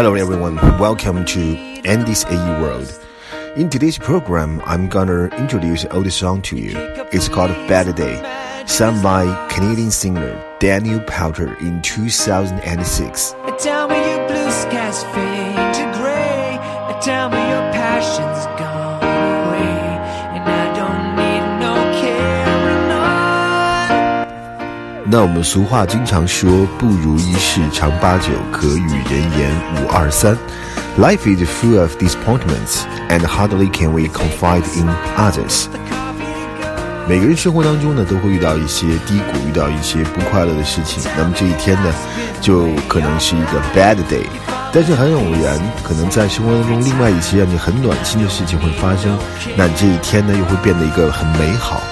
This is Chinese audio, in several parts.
Hello everyone, welcome to Andy's AE World. In today's program, I'm gonna introduce an old song to you. It's called Bad Day, sung by Canadian singer Daniel Powter in 2006. Tell me your blue skies fade to gray. Tell me your passion's gone 那我们俗话经常说，不如意事常八九，可与人言五二三。Life is full of disappointments, and hardly can we confide in others. 每个人生活当中呢，都会遇到一些低谷，遇到一些不快乐的事情。那么这一天呢，就可能是一个 bad day。但是很偶然，可能在生活当中，另外一些让你很暖心的事情会发生。那这一天呢，又会变得一个很美好。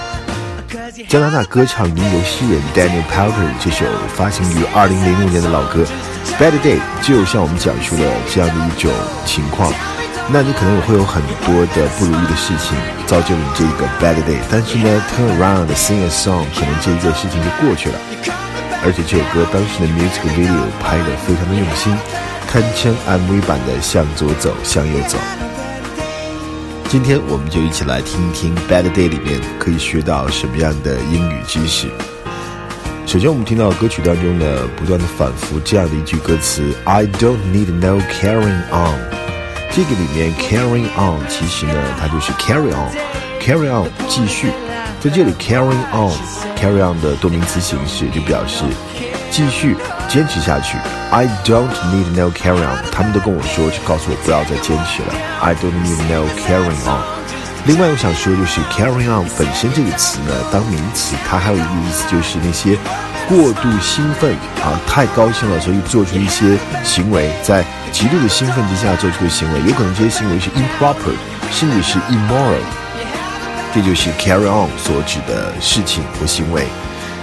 加拿大歌唱吟游诗人 Daniel Powter 这首发行于2006年的老歌《Bad Day》就向我们讲述了这样的一种情况。那你可能也会有很多的不如意的事情造就你这个 bad day，但是呢，turn around sing a song，可能这一件事情就过去了。而且这首歌当时的 music video 拍得非常的用心，堪称 MV 版的向左走，向右走。今天我们就一起来听一听 bad day 里面可以学到什么样的英语知识。首先，我们听到歌曲当中呢，不断的反复这样的一句歌词：I don't need no carrying on。这个里面 carrying on 其实呢，它就是 carry on，carry on 继续，在这里 carrying on，carry on 的多名词形式就表示继续坚持下去。I don't need no carry on，他们都跟我说，就告诉我不要再坚持了。I don't need no carry on。另外，我想说就是 carry on 本身这个词呢，当名词，它还有一个意思就是那些。过度兴奋啊，太高兴了，所以做出一些行为，在极度的兴奋之下做出的行为，有可能这些行为是 improper，甚至是 immoral。这就是 carry on 所指的事情和行为。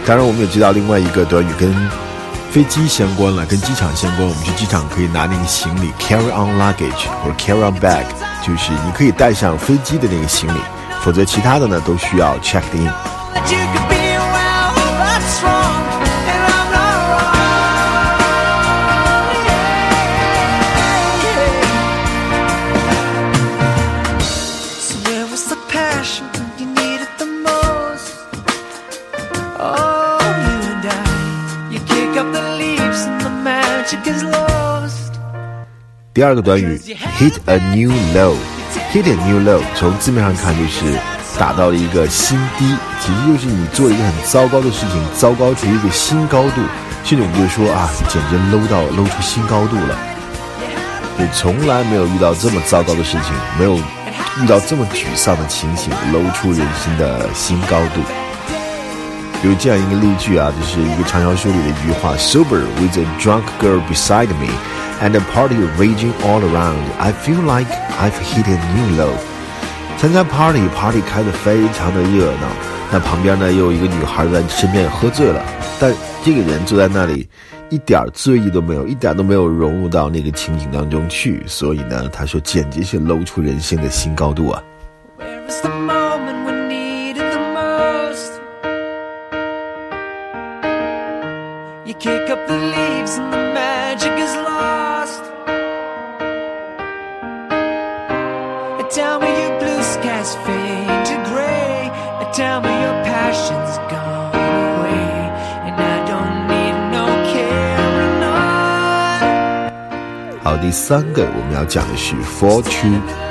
当然，我们也知道另外一个短语跟飞机相关了，跟机场相关。我们去机场可以拿那个行李 carry on luggage 或者 carry on bag，就是你可以带上飞机的那个行李，否则其他的呢都需要 check in。第二个短语 hit a new low，hit a new low，从字面上看就是打到了一个新低，其实就是你做一个很糟糕的事情，糟糕出一个新高度，甚至我们就说啊，简直 low 到 low 出新高度了。你从来没有遇到这么糟糕的事情，没有遇到这么沮丧的情形，low 出人生的新高度。有这样一个例句啊，就是一个畅销书里的一句话：Sober with a drunk girl beside me。and a party raging all around. I feel like I've hit a new low. 参加 party，party 开得非常的热闹。那旁边呢，又有一个女孩在身边喝醉了，但这个人坐在那里，一点醉意都没有，一点都没有融入到那个情景当中去。所以呢，他说简直是搂出人性的新高度啊。kick up the leaves and the magic is lost. Tell me your blue skies fade to gray. Tell me your passion's gone away. And I don't need no carrying on. 好，第三个我们要讲的是 fall to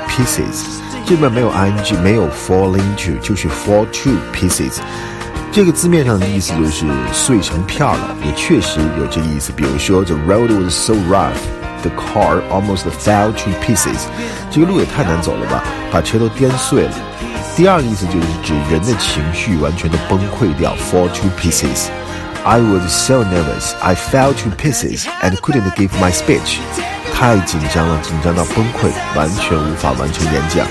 pieces。这边没有 ing，没有 fall into，就是 fall to pieces。 这个字面上的意思就是碎成片了，也确实有这个意思。比如说，the road was so rough, the car almost fell to pieces。这个路也太难走了吧，把车都颠碎了。第二个意思就是指人的情绪完全都崩溃掉，fall to pieces。I was so nervous, I fell to pieces and couldn't give my speech。太紧张了，紧张到崩溃，完全无法完成演讲。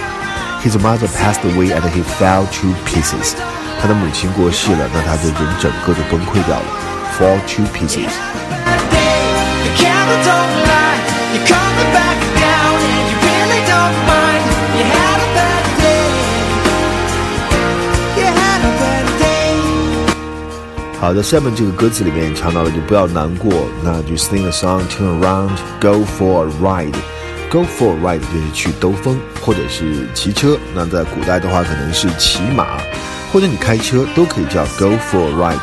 His mother passed away and he fell to pieces。 他的母亲过世了，那他的人整个都崩溃掉了，fall to pieces。好的，下面这个歌词里面唱到了，就不要难过，那就 sing a song, turn around, go for a ride. Go for a ride 就是去兜风，或者是骑车。那在古代的话，可能是骑马，或者你开车都可以叫 go for a ride。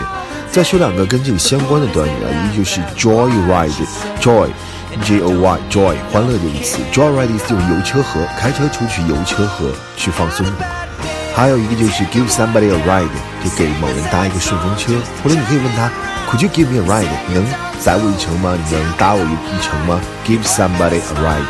再说两个跟这个相关的短语啊，一个就是 joy ride，joy，J O Y，joy，欢乐的意思。joy ride 是就是游车河，开车出去游车河去放松。还有一个就是 give somebody a ride，就给某人搭一个顺风车，或者你可以问他，Could you give me a ride？能载我一程吗？你能搭我一一程吗？Give somebody a ride。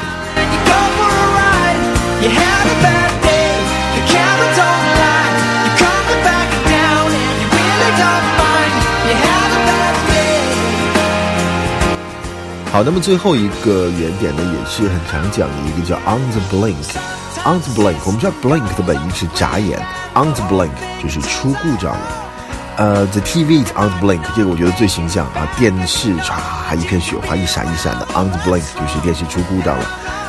好，那么最后一个原点呢，也是很常讲的一个叫 on the blink。On the blink，我们知道 blink 的本意是眨眼，on the blink 就是出故障了。呃，the TV is on the blink，这个我觉得最形象啊，电视唰一片雪花，一闪一闪的，on the blink 就是电视出故障了。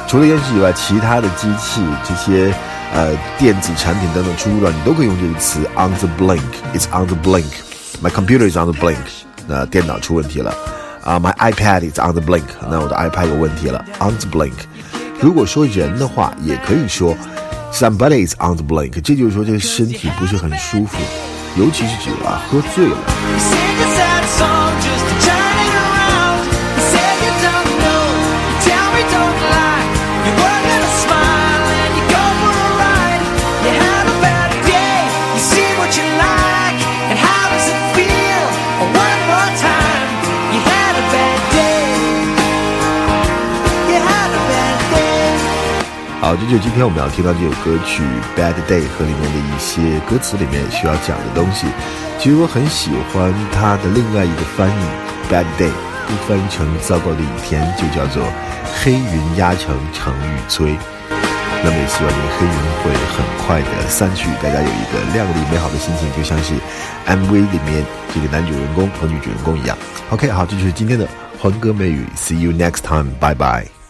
除了电视以外，其他的机器这些呃电子产品等等出故障，你都可以用这个词 on the blink，it's on the blink。My computer is on the blink，那电脑出问题了。啊，My iPad is on the blink，那我的 iPad 有问题了，on the blink。如果说人的话，也可以说 somebody is on the blink，这就是说这个身体不是很舒服，尤其是酒啊喝醉了。好，这就是今天我们要听到这首歌曲《Bad Day》和里面的一些歌词里面需要讲的东西。其实我很喜欢它的另外一个翻译，《Bad Day》不翻译成“糟糕的一天”，就叫做“黑云压城城欲摧”。那么也希望这个黑云会很快的散去，大家有一个亮丽美好的心情，就像是 MV 里面这个男主人公和女主人公一样。OK，好，这就是今天的欢歌美语，See you next time，拜拜。